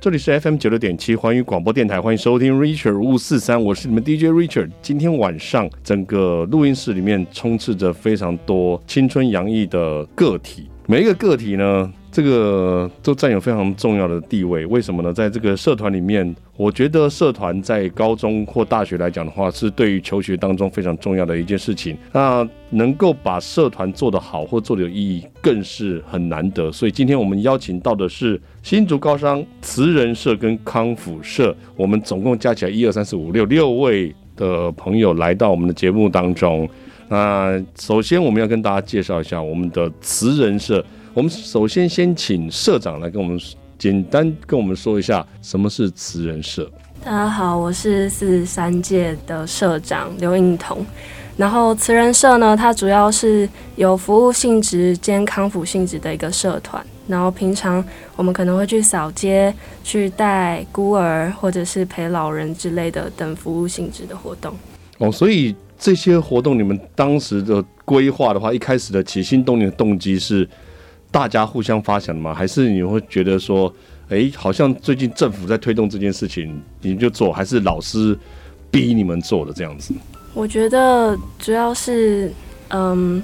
这里是 FM 九六点七环宇广播电台，欢迎收听 Richard 五四三，我是你们 DJ Richard。今天晚上整个录音室里面充斥着非常多青春洋溢的个体，每一个个体呢，这个都占有非常重要的地位。为什么呢？在这个社团里面，我觉得社团在高中或大学来讲的话，是对于求学当中非常重要的一件事情。那能够把社团做得好或做得有意义，更是很难得。所以今天我们邀请到的是。新竹高商慈仁社跟康复社，我们总共加起来一二三四五六六位的朋友来到我们的节目当中。那首先我们要跟大家介绍一下我们的慈仁社。我们首先先请社长来跟我们简单跟我们说一下什么是慈人社。大家好，我是四十三届的社长刘映彤。然后慈人社呢，它主要是有服务性质兼康复性质的一个社团。然后平常我们可能会去扫街、去带孤儿或者是陪老人之类的等服务性质的活动。哦，所以这些活动你们当时的规划的话，一开始的起心动念的动机是大家互相发想的吗？还是你会觉得说，哎，好像最近政府在推动这件事情，你们就做？还是老师逼你们做的这样子？我觉得主要是，嗯。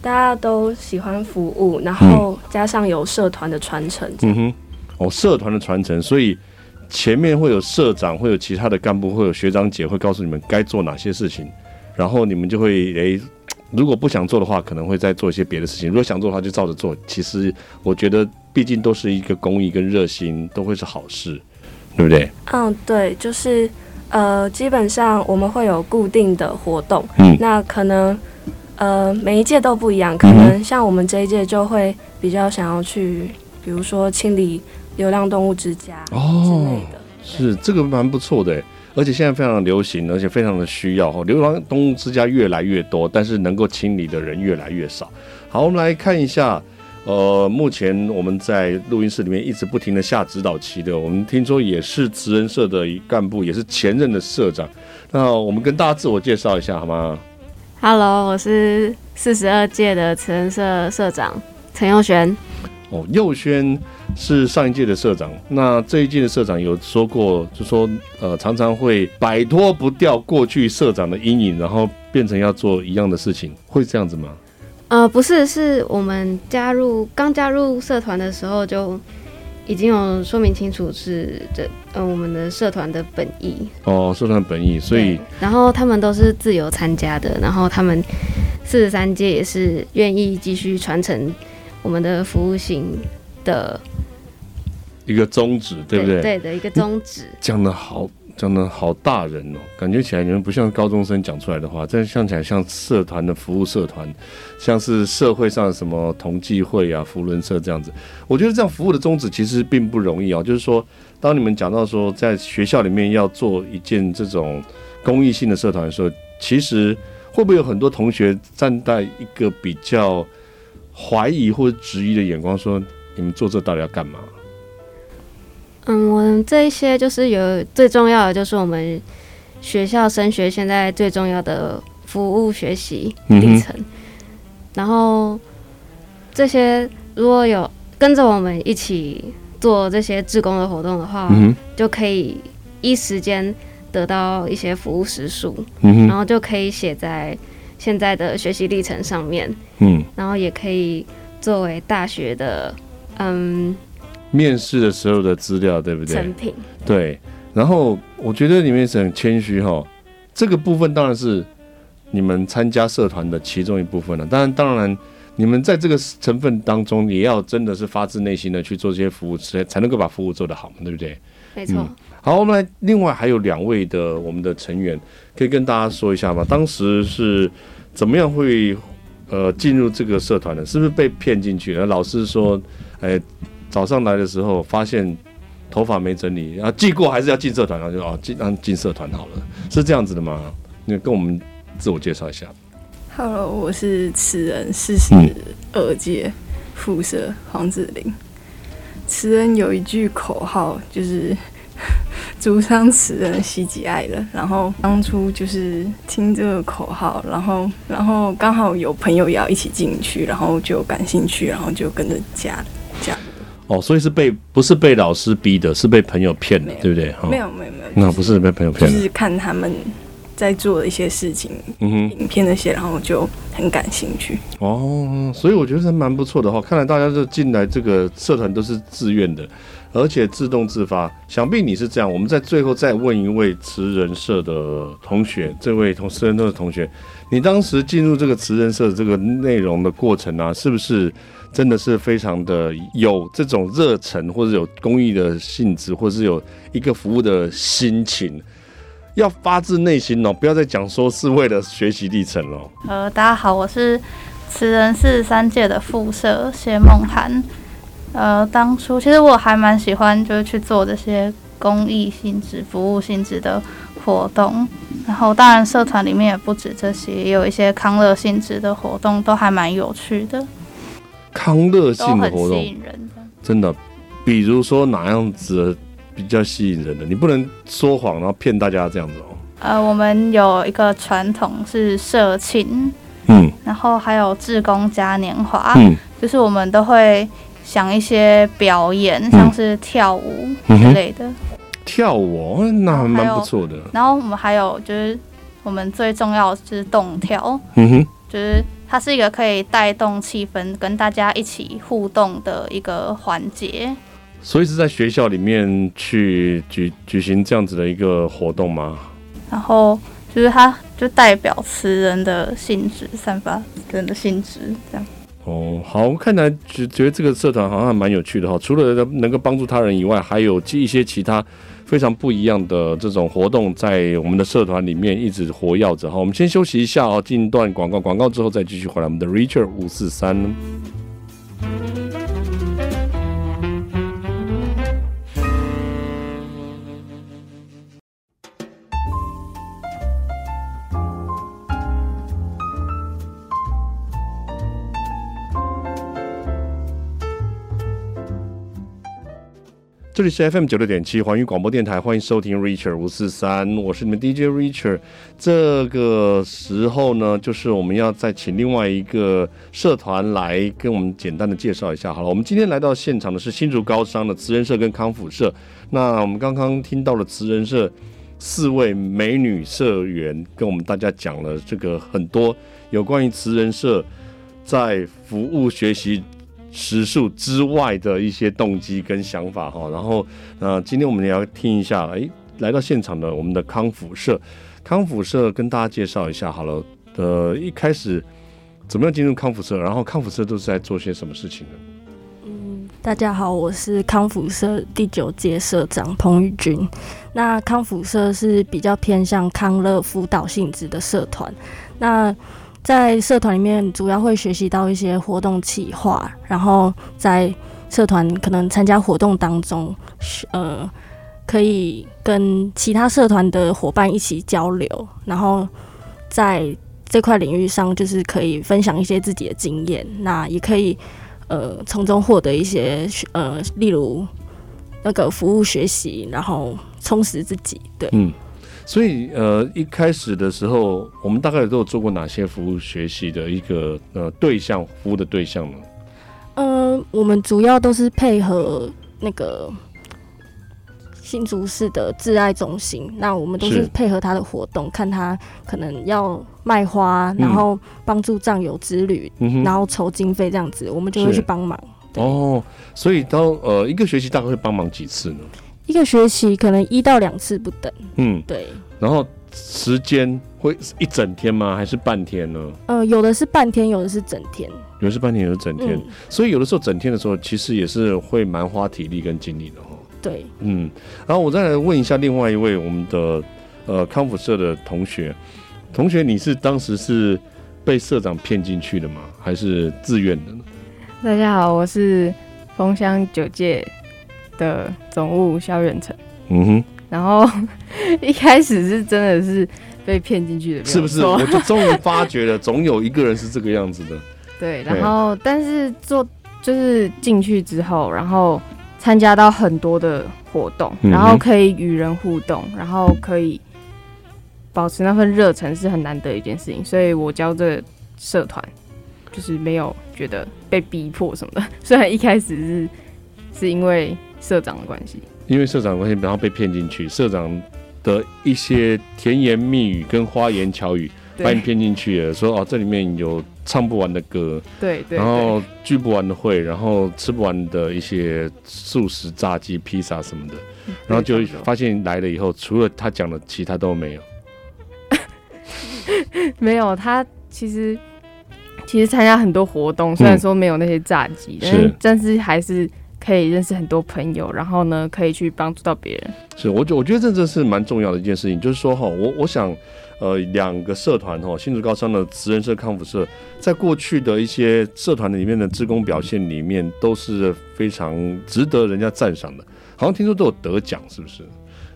大家都喜欢服务，然后加上有社团的传承。嗯哼，哦，社团的传承，所以前面会有社长，会有其他的干部，会有学长姐会告诉你们该做哪些事情，然后你们就会诶，如果不想做的话，可能会再做一些别的事情；如果想做的话，就照着做。其实我觉得，毕竟都是一个公益跟热心，都会是好事，对不对？嗯，对，就是呃，基本上我们会有固定的活动，嗯，那可能。呃，每一届都不一样，可能像我们这一届就会比较想要去，比如说清理流浪动物之家之类的。哦，是这个蛮不错的，而且现在非常流行，而且非常的需要。哈流浪动物之家越来越多，但是能够清理的人越来越少。好，我们来看一下，呃，目前我们在录音室里面一直不停的下指导棋的，我们听说也是慈仁社的一干部，也是前任的社长。那我们跟大家自我介绍一下好吗？Hello，我是四十二届的慈仁社社长陈佑轩。哦，佑轩是上一届的社长，那这一届的社长有说过，就说呃，常常会摆脱不掉过去社长的阴影，然后变成要做一样的事情，会这样子吗？呃，不是，是我们加入刚加入社团的时候就。已经有说明清楚是这，嗯、呃，我们的社团的本意哦，社团本意，所以然后他们都是自由参加的，然后他们四十三届也是愿意继续传承我们的服务型的一个宗旨，对不对？对，对的一个宗旨，讲的好。讲的好大人哦，感觉起来你们不像高中生讲出来的话，但像起来像社团的服务社团，像是社会上的什么同济会啊、福伦社这样子。我觉得这样服务的宗旨其实并不容易啊。就是说，当你们讲到说在学校里面要做一件这种公益性的社团的时候，其实会不会有很多同学站在一个比较怀疑或者质疑的眼光，说你们做这到底要干嘛？嗯，我们这一些就是有最重要的，就是我们学校升学现在最重要的服务学习历程。嗯、然后这些如果有跟着我们一起做这些志工的活动的话，嗯、就可以一时间得到一些服务时数，嗯，然后就可以写在现在的学习历程上面。嗯，然后也可以作为大学的嗯。面试的时候的资料，对不对？成品。对，然后我觉得你们也是很谦虚哈。这个部分当然是你们参加社团的其中一部分了。当然，当然，你们在这个成分当中，也要真的是发自内心的去做这些服务，才才能够把服务做得好嘛，对不对？没错。嗯。好，我们来，另外还有两位的我们的成员，可以跟大家说一下吗？当时是怎么样会呃进入这个社团的？是不是被骗进去？老师说，哎。早上来的时候发现头发没整理，然后记过还是要进社团，然后就哦进让进社团好了，是这样子的吗？你跟我们自我介绍一下。Hello，我是词人四十二届副社黄子玲。慈恩有一句口号，就是“竹商慈恩喜己爱人”。然后当初就是听这个口号，然后然后刚好有朋友也要一起进去，然后就感兴趣，然后就跟着加加。哦，所以是被不是被老师逼的，是被朋友骗的，对不对？没有没有没有，那不是被朋友骗的，就是看他们在做的一些事情，嗯哼，影片那些，然后我就很感兴趣。哦，所以我觉得还蛮不错的哈。看来大家就进来这个社团都是自愿的，而且自动自发。想必你是这样。我们在最后再问一位词人社的同学，这位同慈仁社的同学，你当时进入这个词人社的这个内容的过程啊，是不是？真的是非常的有这种热忱，或者有公益的性质，或者是有一个服务的心情，要发自内心哦，不要再讲说是为了学习历程了。呃，大家好，我是慈仁四十三届的副社谢梦涵。呃，当初其实我还蛮喜欢，就是去做这些公益性质、服务性质的活动。然后，当然社团里面也不止这些，也有一些康乐性质的活动，都还蛮有趣的。康乐性的活动，真的，比如说哪样子比较吸引人的？你不能说谎，然后骗大家这样子哦。呃，我们有一个传统是社庆，嗯，然后还有志工嘉年华，嗯，就是我们都会想一些表演，嗯、像是跳舞之类的。嗯、跳舞那还蛮不错的。然后我们还有就是我们最重要的是动跳，嗯哼，就是。它是一个可以带动气氛、跟大家一起互动的一个环节，所以是在学校里面去举举行这样子的一个活动吗？然后就是它就代表词人的性质，散发人的性质这样。哦，好，看来觉觉得这个社团好像还蛮有趣的哈。除了能够帮助他人以外，还有一些其他。非常不一样的这种活动，在我们的社团里面一直活跃着哈。我们先休息一下哦，进一段广告，广告之后再继续回来。我们的 Richard 五四三。这里是 FM 九六点七环宇广播电台，欢迎收听 Richard 五四三，我是你们 DJ Richard。这个时候呢，就是我们要再请另外一个社团来跟我们简单的介绍一下。好了，我们今天来到现场的是新竹高商的慈仁社跟康复社。那我们刚刚听到了慈仁社四位美女社员跟我们大家讲了这个很多有关于慈仁社在服务学习时数之外的一些动机跟想法哈，然后那，今天我们也要听一下，哎，来到现场的我们的康复社，康复社跟大家介绍一下好了。呃，一开始怎么样进入康复社？然后康复社都是在做些什么事情呢？嗯，大家好，我是康复社第九届社长彭玉君。那康复社是比较偏向康乐辅导性质的社团。那在社团里面，主要会学习到一些活动企划，然后在社团可能参加活动当中，呃，可以跟其他社团的伙伴一起交流，然后在这块领域上，就是可以分享一些自己的经验，那也可以呃从中获得一些呃，例如那个服务学习，然后充实自己。对，所以，呃，一开始的时候，我们大概都有做过哪些服务学习的一个呃对象服务的对象呢？呃，我们主要都是配合那个新竹市的挚爱中心，那我们都是配合他的活动，看他可能要卖花，然后帮助战友之旅，嗯、然后筹经费这样子，我们就会去帮忙。哦，所以到呃一个学期大概会帮忙几次呢？一个学期可能一到两次不等。嗯，对。然后时间会一整天吗？还是半天呢？呃，有的是半天，有的是整天。有的是半天，有的整天。嗯。所以有的时候整天的时候，其实也是会蛮花体力跟精力的哈。对，嗯。然后我再来问一下另外一位我们的呃康复社的同学，同学，你是当时是被社长骗进去的吗？还是自愿的呢？大家好，我是枫香九届的总务萧远成，嗯哼，然后 一开始是真的是被骗进去的，是不是？我就终于发觉了，总有一个人是这个样子的。对，然后但是做就是进去之后，然后参加到很多的活动，然后可以与人互动，然后可以保持那份热忱，是很难得一件事情。所以我教这社团，就是没有觉得被逼迫什么的，虽然一开始是。是因为社长的关系，因为社长的关系，然后被骗进去，社长的一些甜言蜜语跟花言巧语把你骗进去了，说哦这里面有唱不完的歌，对对，然后聚不完的会，然后吃不完的一些素食、炸鸡、披萨什么的，然后就发现来了以后，除了他讲的，其他都没有。没有，他其实其实参加很多活动，虽然说没有那些炸鸡，嗯，但是。但是还是可以认识很多朋友，然后呢，可以去帮助到别人。是，我觉我觉得这这是蛮重要的一件事情，就是说哈，我我想，呃，两个社团哈，新竹高商的慈仁社、康复社，在过去的一些社团里面的职工表现里面，都是非常值得人家赞赏的。好像听说都有得奖，是不是？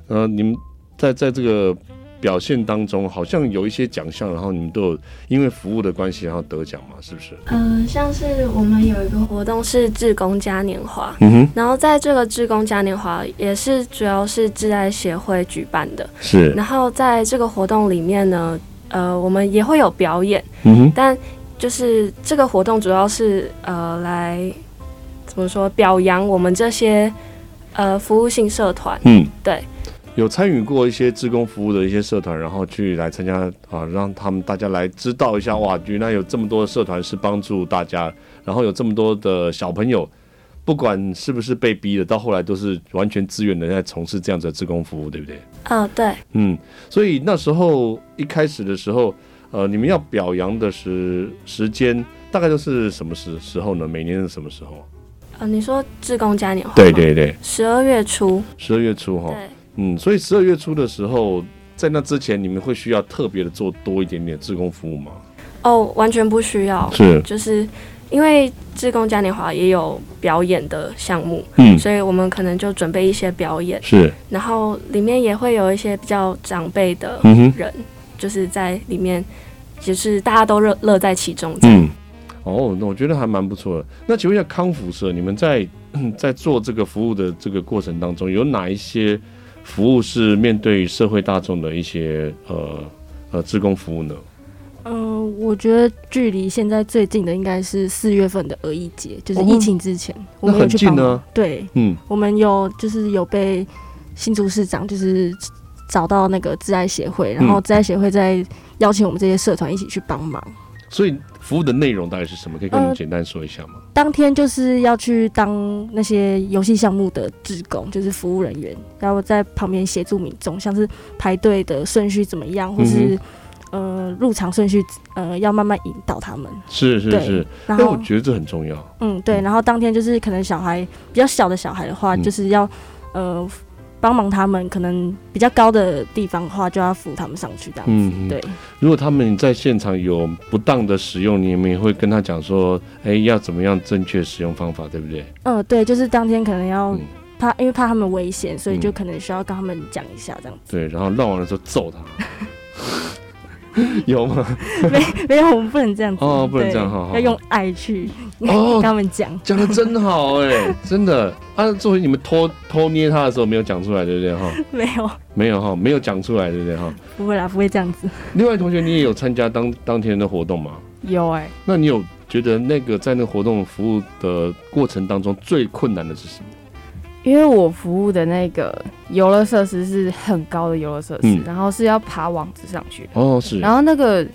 呃，你们在在这个。表现当中好像有一些奖项，然后你们都有因为服务的关系然后得奖嘛，是不是？嗯、呃，像是我们有一个活动是志工嘉年华，嗯哼，然后在这个志工嘉年华也是主要是志爱协会举办的，是。然后在这个活动里面呢，呃，我们也会有表演，嗯哼，但就是这个活动主要是呃来怎么说表扬我们这些呃服务性社团，嗯，对。有参与过一些志工服务的一些社团，然后去来参加啊，让他们大家来知道一下哇，原来有这么多的社团是帮助大家，然后有这么多的小朋友，不管是不是被逼的，到后来都是完全自愿的在从事这样子的志工服务，对不对？啊、哦，对，嗯，所以那时候一开始的时候，呃，你们要表扬的时时间大概都是什么时时候呢？每年是什么时候？呃，你说志工嘉年华？对对对，十二月初，十二月初哈。对。嗯，所以十二月初的时候，在那之前，你们会需要特别的做多一点点志工服务吗？哦，完全不需要，是，就是因为志工嘉年华也有表演的项目，嗯，所以我们可能就准备一些表演，是，然后里面也会有一些比较长辈的人，嗯、就是在里面，就是大家都乐乐在其中，嗯，哦，那我觉得还蛮不错的。那请问一下康复社，你们在在做这个服务的这个过程当中，有哪一些？服务是面对社会大众的一些呃呃志工服务呢？呃，我觉得距离现在最近的应该是四月份的儿艺节，就是疫情之前，哦、我们有去帮忙。对，嗯，我们有就是有被新竹市长就是找到那个自爱协会，然后自爱协会在邀请我们这些社团一起去帮忙。所以服务的内容大概是什么？可以跟我们简单说一下吗？呃，当天就是要去当那些游戏项目的职工，就是服务人员，然后在旁边协助民众，像是排队的顺序怎么样，或是、嗯、呃入场顺序，呃要慢慢引导他们。是是是，然后我觉得这很重要。嗯，对。然后当天就是可能小孩比较小的小孩的话，嗯、就是要呃。帮忙他们，可能比较高的地方的话，就要扶他们上去这样子。嗯，对。如果他们在现场有不当的使用，你们也会跟他讲说，哎、欸，要怎么样正确使用方法，对不对？嗯，对，就是当天可能要怕，嗯、因为怕他们危险，所以就可能需要跟他们讲一下这样子。对，然后绕完了之后揍他。有吗？没没有，我们不能这样子哦，不能这样哈，要用爱去哦跟他们讲，讲的真好哎、欸，真的啊，作为你们偷偷捏他的时候没有讲出来，对不对哈？没有，没有哈，没有讲出来，对不对哈？不会啦，不会这样子。另外同学，你也有参加当当天的活动吗？有哎、欸，那你有觉得那个在那个活动服务的过程当中最困难的是什么？因为我服务的那个游乐设施是很高的游乐设施，嗯，然后是要爬网子上去的。哦，是。然后那个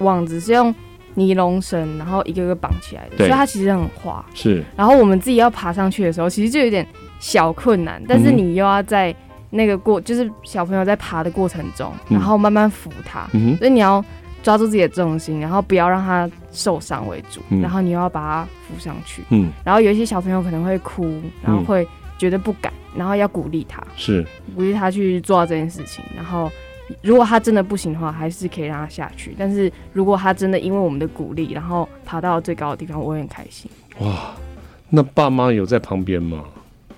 网子是用尼龙绳，然后一个个绑起来的，所以它其实很滑。是。然后我们自己要爬上去的时候，其实就有点小困难，但是你又要在那个过，就是小朋友在爬的过程中，然后慢慢扶他，嗯，所以你要抓住自己的重心，然后不要让他受伤为主，嗯，然后你又要把他扶上去。嗯。然后有一些小朋友可能会哭，然后会。觉得不敢，然后要鼓励他，是鼓励他去做到这件事情。然后，如果他真的不行的话，还是可以让他下去。但是如果他真的因为我们的鼓励，然后爬到最高的地方，我会很开心。哇，那爸妈有在旁边吗？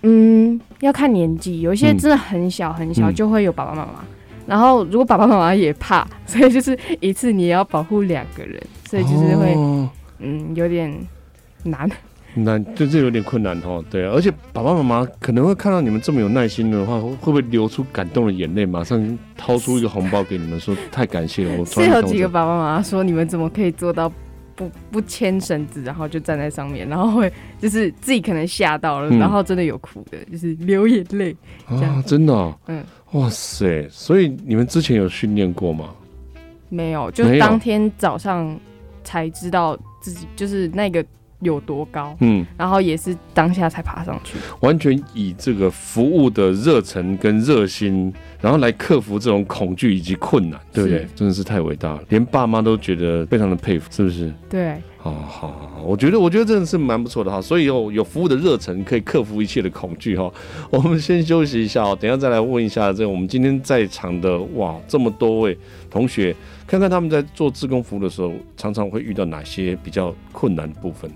嗯，要看年纪，有一些真的很小很小，就会有爸爸妈妈。嗯。然后如果爸爸妈妈也怕，所以就是一次你也要保护两个人，所以就是会，哦，嗯，有点难。那就这有点困难哦，对啊，而且爸爸妈妈可能会看到你们这么有耐心的话，会不会流出感动的眼泪，马上掏出一个红包给你们，说太感谢了。我是有几个爸爸妈妈说，你们怎么可以做到不不牵绳子，然后就站在上面，然后会就是自己可能吓到了，嗯、然后真的有哭的，就是流眼泪啊，真的、哦，嗯，哇塞，所以你们之前有训练过吗？没有，就当天早上才知道自己就是那个。有多高？嗯，然后也是当下才爬上去，完全以这个服务的热忱跟热心，然后来克服这种恐惧以及困难，对不对？真的是太伟大了，连爸妈都觉得非常的佩服，是不是？对，好好好，我觉得我觉得真的是蛮不错的哈，所以有有服务的热忱可以克服一切的恐惧哈。我们先休息一下哦，等一下再来问一下这个我们今天在场的哇这么多位同学，看看他们在做志工服务的时候，常常会遇到哪些比较困难的部分。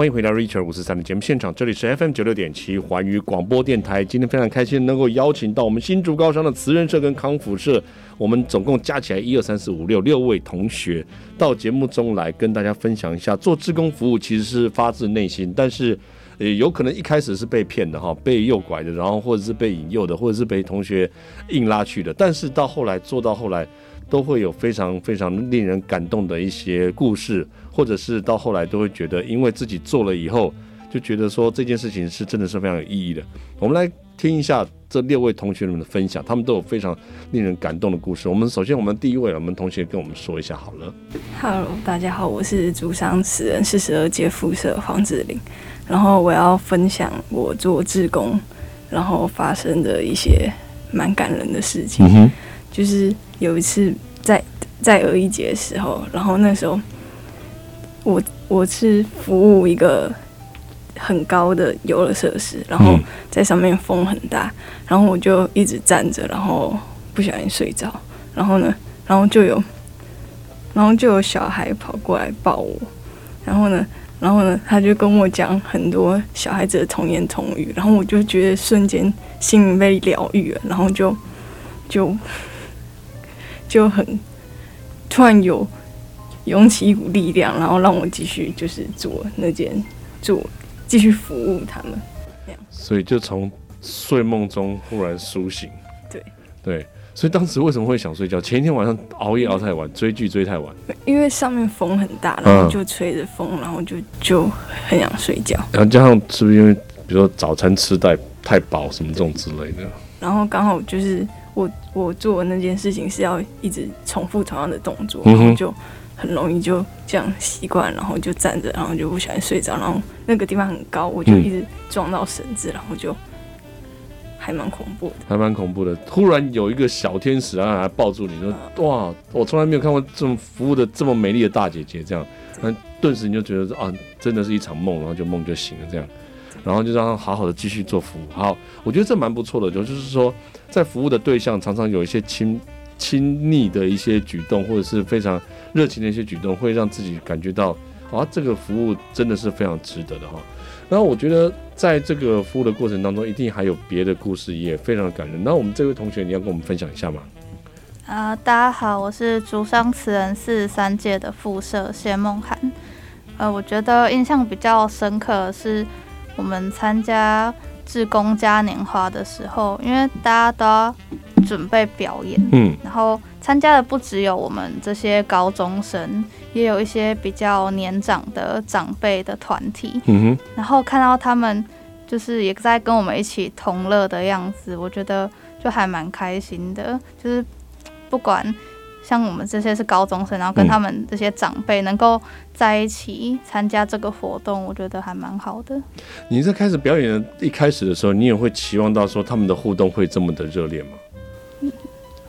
欢迎回到 Richard 五四三的节目现场，这里是 FM 九六点七环宇广播电台。今天非常开心能够邀请到我们新竹高商的慈仁社跟康复社，我们总共加起来一二三四五六六位同学到节目中来跟大家分享一下，做志工服务其实是发自内心，但是呃有可能一开始是被骗的哈，被诱拐的，然后或者是被引诱的，或者是被同学硬拉去的，但是到后来做到后来。都会有非常非常令人感动的一些故事，或者是到后来都会觉得，因为自己做了以后，就觉得说这件事情是真的是非常有意义的。我们来听一下这六位同学们的分享，他们都有非常令人感动的故事。我们首先，我们第一位，我们同学跟我们说一下好了。Hello，大家好，我是竹商慈仁四十二届副社黄子玲，然后我要分享我做志工，然后发生的一些蛮感人的事情。嗯就是有一次在在儿一节的时候，然后那时候我我是服务一个很高的游乐设施，然后在上面风很大，然后我就一直站着，然后不小心睡着，然后呢，然后就有然后就有小孩跑过来抱我，然后呢，然后呢，他就跟我讲很多小孩子的童言童语，然后我就觉得瞬间心灵被疗愈了，然后就就。就很突然有涌起一股力量，然后让我继续就是做那件做继续服务他们，所以就从睡梦中忽然苏醒。对对，所以当时为什么会想睡觉？前一天晚上熬夜熬太晚，追剧追太晚。因为上面风很大，然后就吹着风，然后就就很想睡觉。然后加上是不是因为比如说早餐吃太太饱什么这种之类的？然后刚好就是。我我做的那件事情是要一直重复同样的动作，然后就很容易就这样习惯，然后就站着，然后就不小心睡着，然后那个地方很高，我就一直撞到绳子，然后就还蛮恐怖的，还蛮恐怖的。突然有一个小天使啊，还抱住你说：“哇，我从来没有看过这么服务的这么美丽的大姐姐。”这样，那顿时你就觉得说啊，真的是一场梦，然后就梦就醒了这样。然后就让他好好的继续做服务。好，我觉得这蛮不错的，就就是说，在服务的对象常常有一些亲亲昵的一些举动，或者是非常热情的一些举动，会让自己感觉到啊，这个服务真的是非常值得的哈。然后我觉得在这个服务的过程当中，一定还有别的故事，也非常的感人。那我们这位同学，你要跟我们分享一下吗？啊、呃，大家好，我是竹商词人四十三届的副社谢梦涵。呃，我觉得印象比较深刻的是。我们参加志工嘉年华的时候，因为大家都要准备表演，嗯，然后参加的不只有我们这些高中生，也有一些比较年长的长辈的团体，嗯哼，然后看到他们就是也在跟我们一起同乐的样子，我觉得就还蛮开心的，就是不管。像我们这些是高中生，然后跟他们这些长辈能够在一起参加这个活动，我觉得还蛮好的。你在开始表演的一开始的时候，你也会期望到说他们的互动会这么的热烈吗？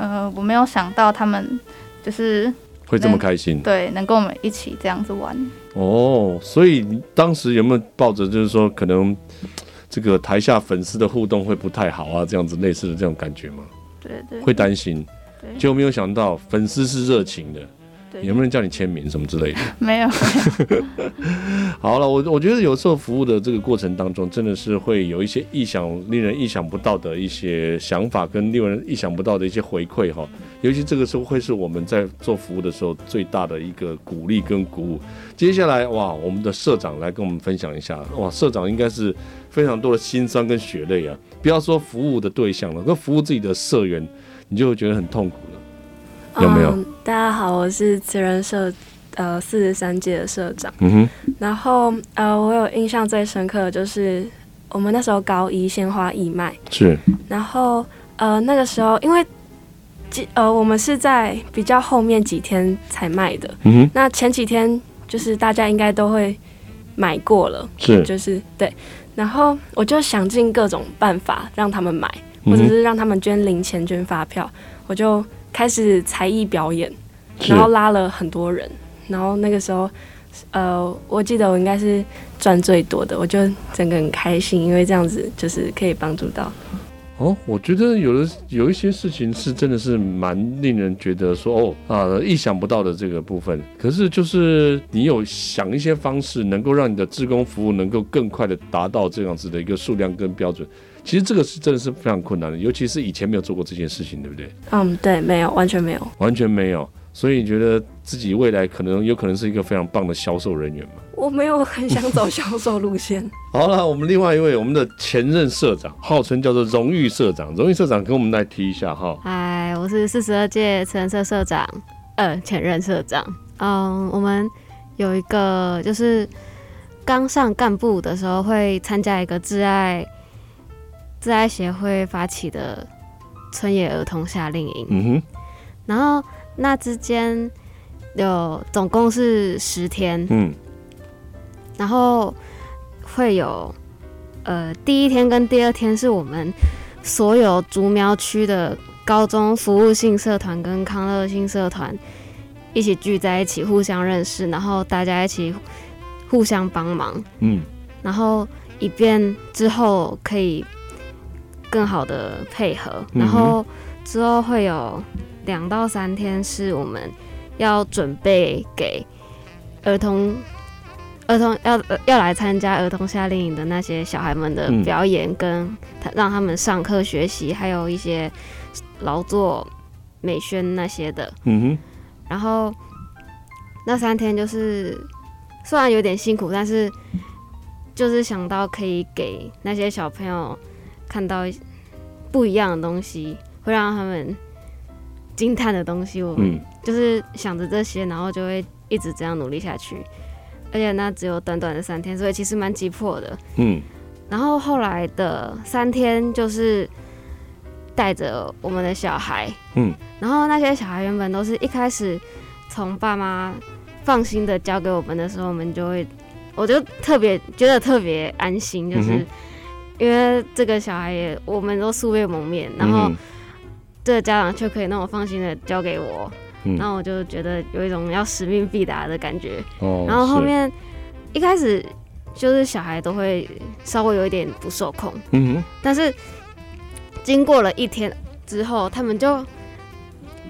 呃，我没有想到他们就是会这么开心，对，能跟我们一起这样子玩。哦，所以你当时有没有抱着就是说可能这个台下粉丝的互动会不太好啊，这样子类似的这种感觉吗？对对，会担心。就没有想到粉丝是热情的，对，有没有人叫你签名什么之类的？没有。好了，我我觉得有时候服务的这个过程当中，真的是会有一些意想令人意想不到的一些想法，跟令人意想不到的一些回馈哈。尤其这个时候会是我们在做服务的时候最大的一个鼓励跟鼓舞。接下来哇，我们的社长来跟我们分享一下哇，社长应该是非常多的辛酸跟血泪啊。不要说服务的对象了，跟服务自己的社员，你就会觉得很痛苦了，有没有？嗯、大家好，我是慈仁社呃四十三届的社长。嗯哼。然后呃，我有印象最深刻的就是我们那时候高一鲜花义卖。是。然后呃那个时候因为呃我们是在比较后面几天才卖的。嗯哼。那前几天就是大家应该都会买过了。是。就是对。然后我就想尽各种办法让他们买，或者是让他们捐零钱、捐发票。我就开始才艺表演，然后拉了很多人。然后那个时候，呃，我记得我应该是赚最多的，我就整个很开心，因为这样子就是可以帮助到。哦，我觉得有的有一些事情是真的是蛮令人觉得说哦啊意想不到的这个部分。可是就是你有想一些方式，能够让你的志工服务能够更快的达到这样子的一个数量跟标准。其实这个是真的是非常困难的，尤其是以前没有做过这件事情，对不对？嗯，对，没有，完全没有，完全没有。所以你觉得自己未来可能有可能是一个非常棒的销售人员吗？我没有很想走销售路线。好了，我们另外一位我们的前任社长，号称叫做荣誉社长，荣誉社长跟我们来提一下哈。嗨，我是四十二届慈仁社社长，呃，前任社长。嗯，我们有一个就是刚上干部的时候会参加一个挚爱挚爱协会发起的村野儿童夏令营。嗯哼，然后。那之间有总共是十天，嗯，然后会有呃第一天跟第二天是我们所有竹苗区的高中服务性社团跟康乐性社团一起聚在一起，互相认识，然后大家一起互相帮忙，嗯，然后以便之后可以更好的配合，然后之后会有。两到三天是我们要准备给儿童儿童要要来参加儿童夏令营的那些小孩们的表演，跟让他们上课学习，还有一些劳作美宣那些的。嗯哼。然后那三天就是虽然有点辛苦，但是就是想到可以给那些小朋友看到不一样的东西，会让他们。惊叹的东西，我们就是想着这些，然后就会一直这样努力下去。而且那只有短短的三天，所以其实蛮急迫的。嗯。然后后来的三天，就是带着我们的小孩。嗯。然后那些小孩原本都是一开始从爸妈放心的交给我们的时候，我们就会，我就特别觉得特别安心，就是因为这个小孩也我们都素未谋面，然后。这个家长却可以那么放心的交给我，嗯，然后我就觉得有一种要使命必达的感觉。哦，然后后面一开始就是小孩都会稍微有一点不受控，嗯哼，但是经过了一天之后，他们就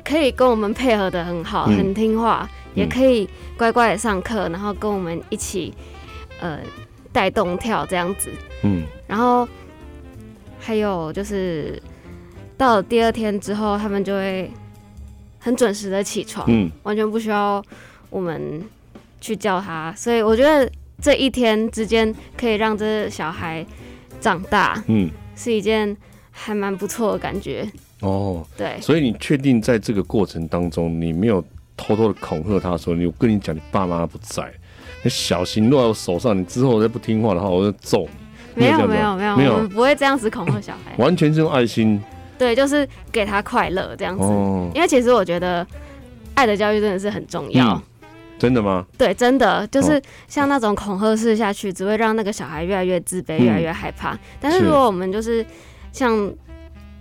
可以跟我们配合的很好，嗯，很听话，也可以乖乖的上课，然后跟我们一起呃带动跳这样子，嗯，然后还有就是。到了第二天之后，他们就会很准时的起床，嗯，完全不需要我们去叫他。所以我觉得这一天之间可以让这小孩长大，嗯，是一件还蛮不错的感觉。哦，对，所以你确定在这个过程当中，你没有偷偷的恐吓他说：“你我跟你讲，你爸妈不在，你小心落在我手上，你之后再不听话的话，我就揍你。”没有，没有，没有，没有，我们不会这样子恐吓小孩，完全是用爱心。对，就是给他快乐这样子，哦，因为其实我觉得爱的教育真的是很重要。嗯，真的吗？对，真的就是像那种恐吓式下去，只会让那个小孩越来越自卑，越来越害怕。但是如果我们就是像，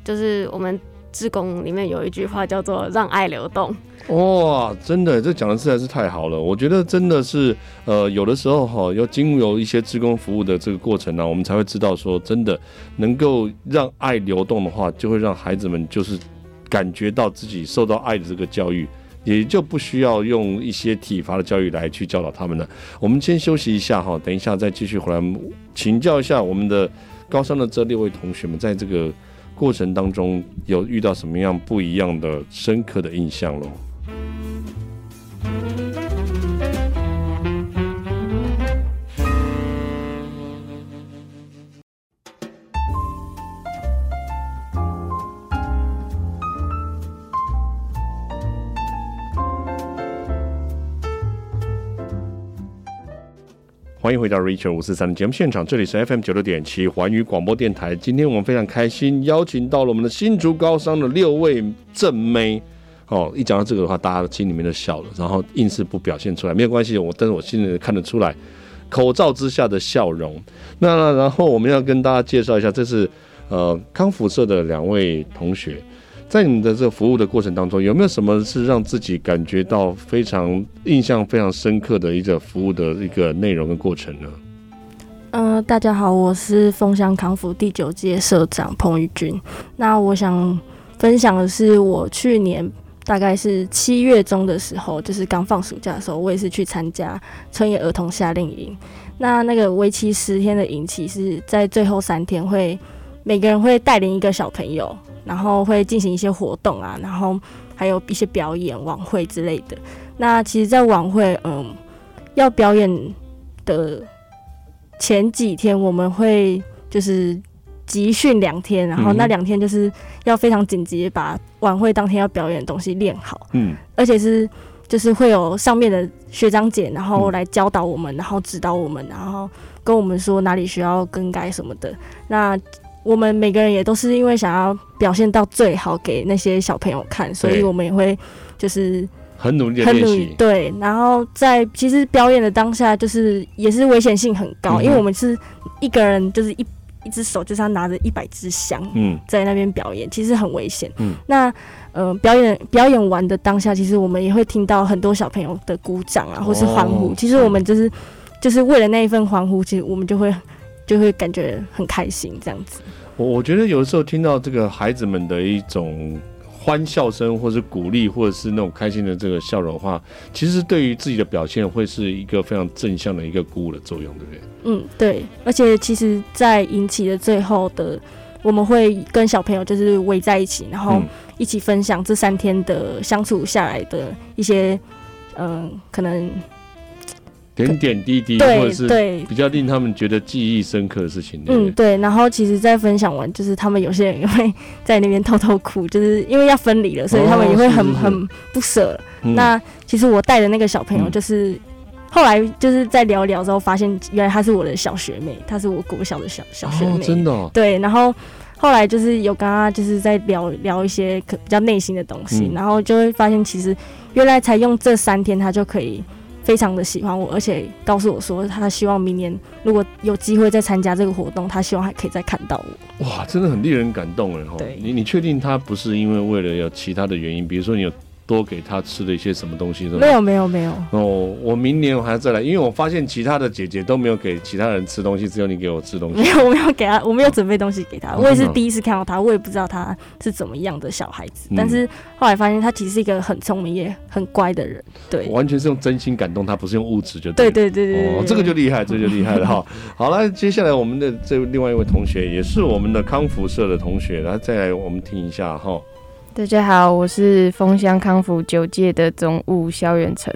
就是我们志工里面有一句话叫做“让爱流动”。哇，真的，这讲的实在是太好了。我觉得真的是，呃，有的时候哈，要经由一些志工服务的这个过程呢，我们才会知道说，真的能够让爱流动的话，就会让孩子们就是感觉到自己受到爱的这个教育，也就不需要用一些体罚的教育来去教导他们了。我们先休息一下哈，等一下再继续回来请教一下我们的高三的这六位同学们，在这个过程当中有遇到什么样不一样的深刻的印象喽？欢迎回到 Richard 五四三的节目现场，这里是 FM 九六点七环宇广播电台。今天我们非常开心，邀请到了我们的新竹高商的六位正妹。哦，一讲到这个的话，大家心里面都笑了，然后硬是不表现出来，没有关系，我但是我心里看得出来，口罩之下的笑容。那然后我们要跟大家介绍一下，这是呃康复社的两位同学。在你的这个服务的过程当中，有没有什么是让自己感觉到非常印象非常深刻的一个服务的一个内容跟过程呢？嗯、大家好，我是丰香康复第九届社长彭玉君。那我想分享的是，我去年大概是七月中的时候，就是刚放暑假的时候，我也是去参加春野儿童夏令营。那那个为期十天的营期是在最后三天会每个人会带领一个小朋友。然后会进行一些活动啊，然后还有一些表演、晚会之类的。那其实，在晚会，嗯，要表演的前几天，我们会就是集训两天，然后那两天就是要非常紧急把晚会当天要表演的东西练好。嗯，而且是就是会有上面的学长姐，然后来教导我们，然后指导我们，然后跟我们说哪里需要更改什么的。那我们每个人也都是因为想要表现到最好给那些小朋友看，所以我们也会就是很努力的练习。对，然后在其实表演的当下，就是也是危险性很高，嗯，因为我们是一个人就是一一只手就是要拿着一百支香，嗯，在那边表演，其实很危险。嗯，那呃表演表演完的当下，其实我们也会听到很多小朋友的鼓掌啊，或是欢呼，哦。其实我们就是就是为了那一份欢呼，其实我们就会。就会感觉很开心，这样子。我我觉得有的时候听到这个孩子们的一种欢笑声，或是鼓励，或者是那种开心的这个笑容的话，其实对于自己的表现会是一个非常正向的一个鼓舞的作用，对不对？嗯，对。而且其实，在引起的最后的，我们会跟小朋友就是围在一起，然后一起分享这三天的相处下来的一些，嗯、呃，可能。点点滴滴，或者是比较令他们觉得记忆深刻的事情。嗯，对。然后其实，在分享完，就是他们有些人也会在那边偷偷哭，就是因为要分离了，所以他们也会很、哦、很不舍、嗯。那其实我带的那个小朋友，就是、嗯、后来就是在聊聊之后，发现原来她是我的小学妹，她是我国小的小小学妹，哦、真的、哦。对。然后后来就是有跟他就是在聊聊一些可比较内心的东西、嗯，然后就会发现，其实原来才用这三天，他就可以。非常的喜欢我，而且告诉我说，他希望明年如果有机会再参加这个活动，他希望还可以再看到我。哇，真的很令人感动哎！对，你你确定他不是因为为了有其他的原因，比如说你有？多给他吃的一些什么东西？没有没有没有哦，我明年我还要再来，因为我发现其他的姐姐都没有给其他人吃东西，只有你给我吃东西。没有，我没有给他，我没有准备东西给他。哦、我也是第一次看到他，我也不知道他是怎么样的小孩子。嗯、但是后来发现他其实是一个很聪明也很乖的人。对，完全是用真心感动他，不是用物质就对。对对对哦，这个就厉害，这个、就厉害了哈。好了，接下来我们的这另外一位同学也是我们的康复社的同学，来再来我们听一下哈。大家好，我是丰香康复九届的总务萧远成，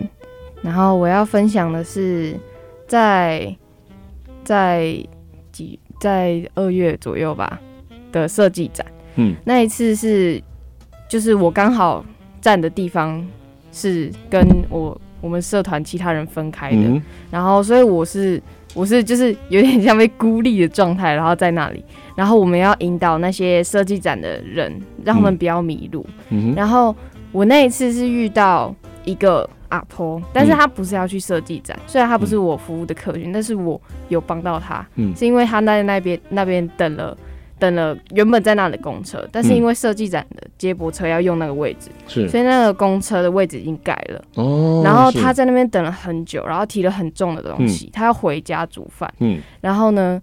然后我要分享的是在在几在二月左右吧的设计展，嗯，那一次是就是我刚好站的地方是跟我我们社团其他人分开的，嗯，然后所以我是。我是就是有点像被孤立的状态，然后在那里，然后我们要引导那些设计展的人，让他们不要迷路。嗯。然后我那一次是遇到一个阿婆，但是她不是要去设计展，虽然她不是我服务的客群，但是我有帮到她，嗯，是因为她在那边那边等了。等了原本在那的公车，但是因为设计展的接驳车要用那个位置，是，所以那个公车的位置已经改了。哦，然后他在那边等了很久，然后提了很重的东西，他要回家煮饭。嗯，然后呢，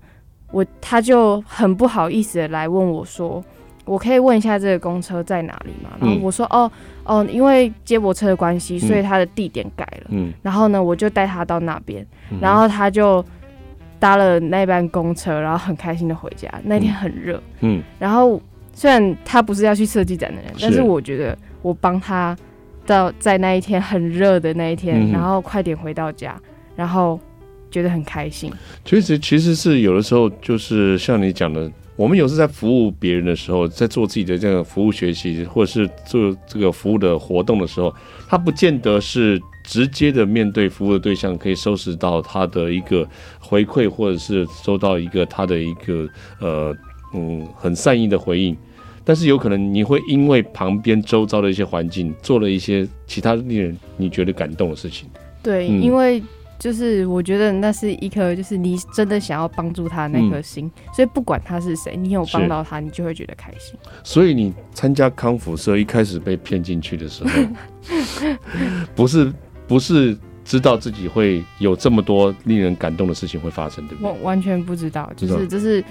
我他就很不好意思的来问我说，我可以问一下这个公车在哪里吗？然后我说，哦哦，因为接驳车的关系，所以他的地点改了。嗯，然后呢，我就带他到那边，然后他就搭了那班公车，然后很开心的回家。那天很热，嗯，然后虽然他不是要去设计展的人，但是我觉得我帮他到在那一天很热的那一天，然后快点回到家，然后觉得很开心。其实其实是有的时候就是像你讲的。我们有时在服务别人的时候，在做自己的这个服务学习，或者是做这个服务的活动的时候，他不见得是直接的面对服务的对象，可以收拾到他的一个回馈，或者是收到一个他的一个呃嗯很善意的回应。但是有可能你会因为旁边周遭的一些环境，做了一些其他令人你觉得感动的事情。对，嗯、因为。就是我觉得那是一颗，就是你真的想要帮助他的那颗心，嗯，所以不管他是谁，你有帮到他，你就会觉得开心。所以你参加康复社一开始被骗进去的时候，不是不是知道自己会有这么多令人感动的事情会发生，对不对？我完全不知道，就是这是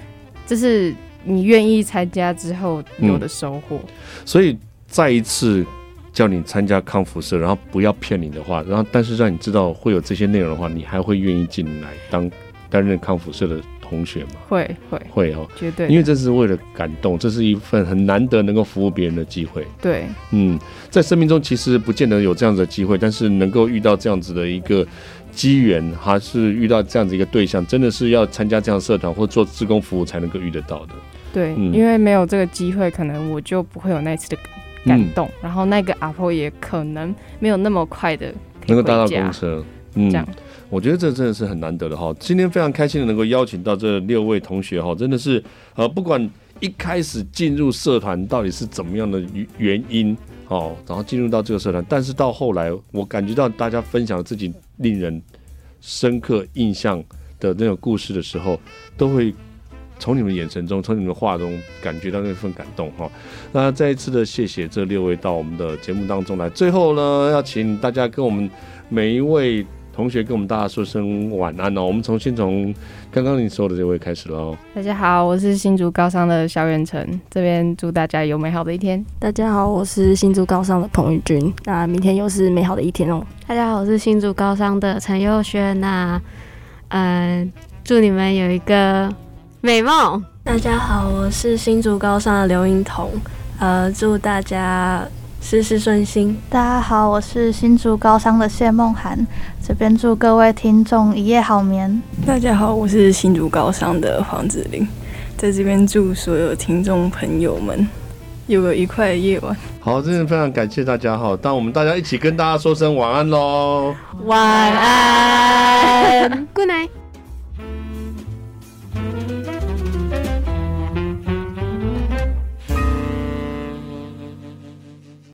这是你愿意参加之后有的收获，嗯。所以再一次。叫你参加康复社，然后不要骗你的话，然后但是让你知道会有这些内容的话，你还会愿意进来当担任康复社的同学吗？会会会哦，绝对，因为这是为了感动，这是一份很难得能够服务别人的机会。对，嗯，在生命中其实不见得有这样子的机会，但是能够遇到这样子的一个机缘，还是遇到这样子一个对象，真的是要参加这样的社团或做志工服务才能够遇得到的。对，嗯，因为没有这个机会，可能我就不会有那次的。感动，然后那个阿婆也可能没有那么快的能够搭到公车，嗯，这样，我觉得这真的是很难得的哈。今天非常开心的能够邀请到这六位同学哈，真的是呃，不管一开始进入社团到底是怎么样的原因哦，然后进入到这个社团，但是到后来我感觉到大家分享自己令人深刻印象的那种故事的时候，都会。从你们眼神中，从你们话中感觉到那份感动哈。那再一次的谢谢这六位到我们的节目当中来。最后呢，要请大家跟我们每一位同学跟我们大家说声晚安哦。我们重新从刚刚你说的这位开始喽。大家好，我是新竹高商的萧元成，这边祝大家有美好的一天。大家好，我是新竹高商的彭玉君。那明天又是美好的一天哦。大家好，我是新竹高商的陈佑轩。那嗯、呃，祝你们有一个。美梦，大家好，我是新竹高商的刘英彤，呃，祝大家事事顺心。大家好，我是新竹高商的谢梦涵，这边祝各位听众一夜好眠。大家好，我是新竹高商的黄子玲，在这边祝所有听众朋友们有个愉快的夜晚。好，真的非常感谢大家哈，当我们大家一起跟大家说声晚安喽，晚安，Good night。